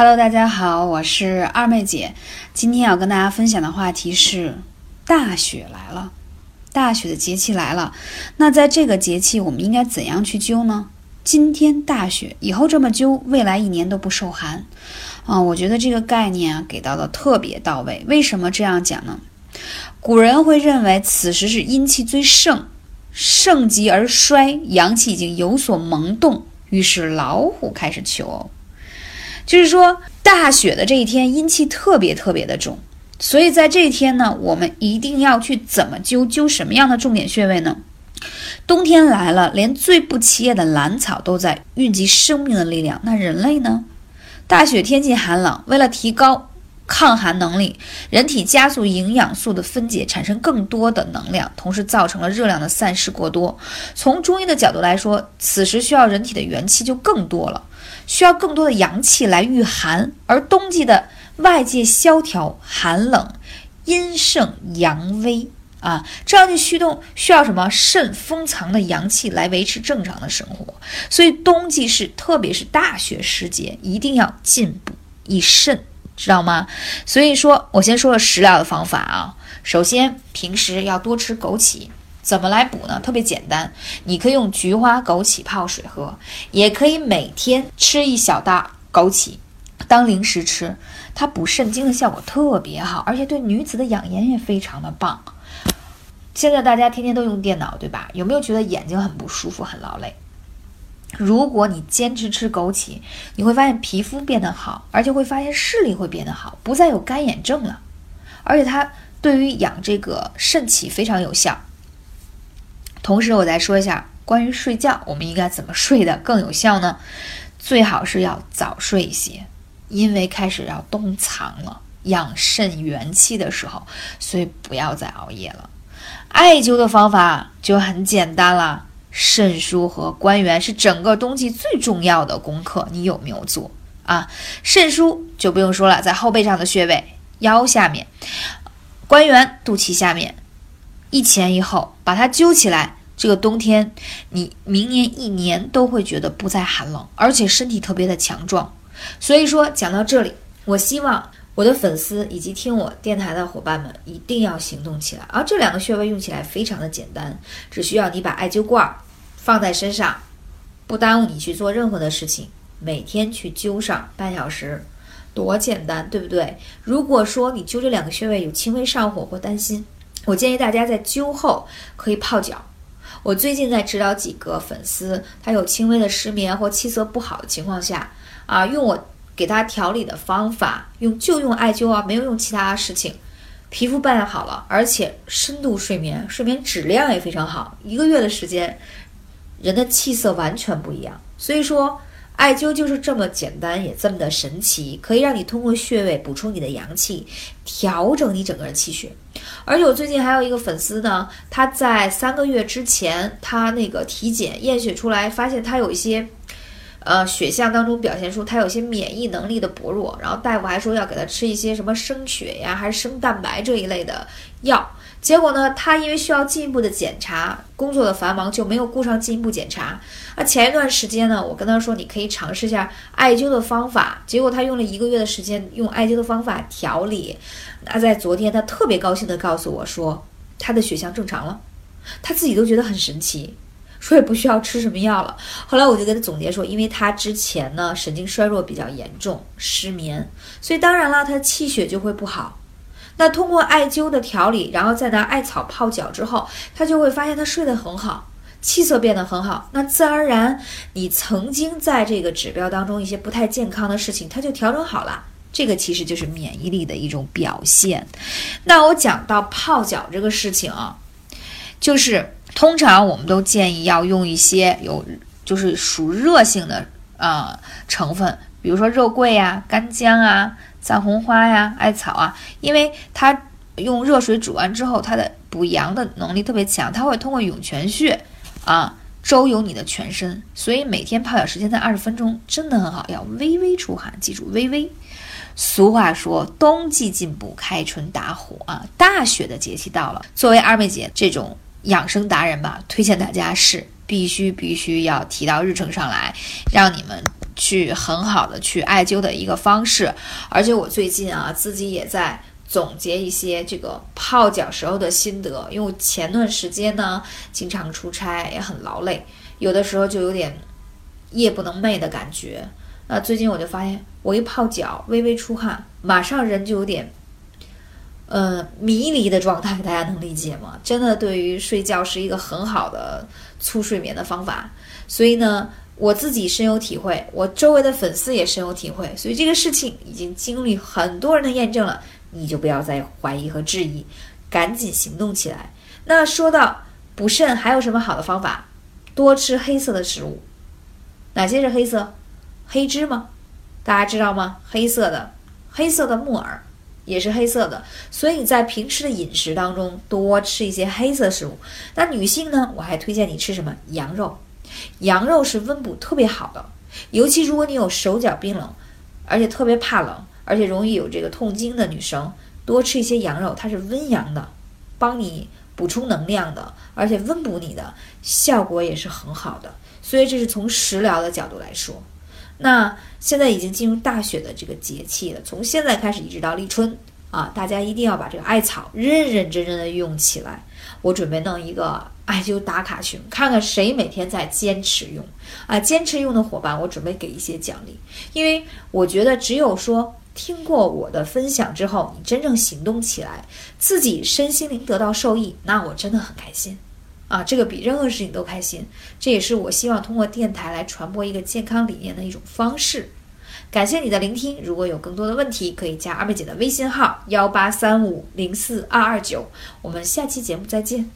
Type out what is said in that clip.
Hello，大家好，我是二妹姐。今天要跟大家分享的话题是大雪来了，大雪的节气来了。那在这个节气，我们应该怎样去灸呢？今天大雪，以后这么灸，未来一年都不受寒。啊，我觉得这个概念啊给到的特别到位。为什么这样讲呢？古人会认为此时是阴气最盛，盛极而衰，阳气已经有所萌动，于是老虎开始求偶。就是说，大雪的这一天，阴气特别特别的重，所以在这一天呢，我们一定要去怎么灸灸什么样的重点穴位呢？冬天来了，连最不起眼的兰草都在蕴集生命的力量，那人类呢？大雪天气寒冷，为了提高抗寒能力，人体加速营养素的分解，产生更多的能量，同时造成了热量的散失过多。从中医的角度来说，此时需要人体的元气就更多了。需要更多的阳气来御寒，而冬季的外界萧条寒冷，阴盛阳微啊，这样就驱动需要什么肾封藏的阳气来维持正常的生活。所以冬季是特别是大雪时节，一定要进补以肾，知道吗？所以说我先说了食疗的方法啊，首先平时要多吃枸杞。怎么来补呢？特别简单，你可以用菊花、枸杞泡水喝，也可以每天吃一小袋枸杞当零食吃，它补肾精的效果特别好，而且对女子的养颜也非常的棒。现在大家天天都用电脑，对吧？有没有觉得眼睛很不舒服、很劳累？如果你坚持吃枸杞，你会发现皮肤变得好，而且会发现视力会变得好，不再有干眼症了。而且它对于养这个肾气非常有效。同时，我再说一下关于睡觉，我们应该怎么睡的更有效呢？最好是要早睡一些，因为开始要冬藏了，养肾元气的时候，所以不要再熬夜了。艾灸的方法就很简单了，肾腧和关元是整个冬季最重要的功课，你有没有做啊？肾腧就不用说了，在后背上的穴位，腰下面；关元肚脐下面。一前一后把它揪起来，这个冬天你明年一年都会觉得不再寒冷，而且身体特别的强壮。所以说讲到这里，我希望我的粉丝以及听我电台的伙伴们一定要行动起来。而这两个穴位用起来非常的简单，只需要你把艾灸罐放在身上，不耽误你去做任何的事情，每天去灸上半小时，多简单，对不对？如果说你灸这两个穴位有轻微上火或担心，我建议大家在灸后可以泡脚。我最近在指导几个粉丝，他有轻微的失眠或气色不好的情况下，啊，用我给他调理的方法，用就用艾灸啊，没有用其他事情，皮肤变好了，而且深度睡眠，睡眠质量也非常好。一个月的时间，人的气色完全不一样。所以说。艾灸就是这么简单，也这么的神奇，可以让你通过穴位补充你的阳气，调整你整个人气血。而且我最近还有一个粉丝呢，他在三个月之前，他那个体检验血出来，发现他有一些，呃，血象当中表现出他有些免疫能力的薄弱，然后大夫还说要给他吃一些什么生血呀，还是生蛋白这一类的药。结果呢，他因为需要进一步的检查，工作的繁忙就没有顾上进一步检查。那前一段时间呢，我跟他说你可以尝试一下艾灸的方法，结果他用了一个月的时间用艾灸的方法调理。那在昨天，他特别高兴地告诉我说，他的血象正常了，他自己都觉得很神奇，说也不需要吃什么药了。后来我就给他总结说，因为他之前呢神经衰弱比较严重，失眠，所以当然了，他气血就会不好。那通过艾灸的调理，然后再拿艾草泡脚之后，他就会发现他睡得很好，气色变得很好。那自然而然，你曾经在这个指标当中一些不太健康的事情，它就调整好了。这个其实就是免疫力的一种表现。那我讲到泡脚这个事情啊，就是通常我们都建议要用一些有就是属热性的啊成分，比如说肉桂呀、干姜啊。藏红花呀，艾草啊，因为它用热水煮完之后，它的补阳的能力特别强，它会通过涌泉穴啊周游你的全身，所以每天泡脚时间在二十分钟，真的很好，要微微出汗，记住微微。俗话说，冬季进补，开春打虎啊，大雪的节气到了，作为二妹姐这种养生达人吧，推荐大家是必须必须要提到日程上来，让你们。去很好的去艾灸的一个方式。而且我最近啊，自己也在总结一些这个泡脚时候的心得，因为我前段时间呢经常出差，也很劳累，有的时候就有点夜不能寐的感觉。那最近我就发现，我一泡脚，微微出汗，马上人就有点。呃，迷离的状态，大家能理解吗？真的，对于睡觉是一个很好的促睡眠的方法。所以呢，我自己深有体会，我周围的粉丝也深有体会。所以这个事情已经经历很多人的验证了，你就不要再怀疑和质疑，赶紧行动起来。那说到补肾，还有什么好的方法？多吃黑色的食物。哪些是黑色？黑芝麻，大家知道吗？黑色的，黑色的木耳。也是黑色的，所以你在平时的饮食当中多吃一些黑色食物。那女性呢，我还推荐你吃什么？羊肉，羊肉是温补特别好的，尤其如果你有手脚冰冷，而且特别怕冷，而且容易有这个痛经的女生，多吃一些羊肉，它是温阳的，帮你补充能量的，而且温补你的效果也是很好的。所以这是从食疗的角度来说。那现在已经进入大雪的这个节气了，从现在开始一直到立春啊，大家一定要把这个艾草认认真真的用起来。我准备弄一个艾灸打卡群，看看谁每天在坚持用啊，坚持用的伙伴，我准备给一些奖励，因为我觉得只有说听过我的分享之后，你真正行动起来，自己身心灵得到受益，那我真的很开心。啊，这个比任何事情都开心，这也是我希望通过电台来传播一个健康理念的一种方式。感谢你的聆听，如果有更多的问题，可以加二妹姐的微信号幺八三五零四二二九，我们下期节目再见。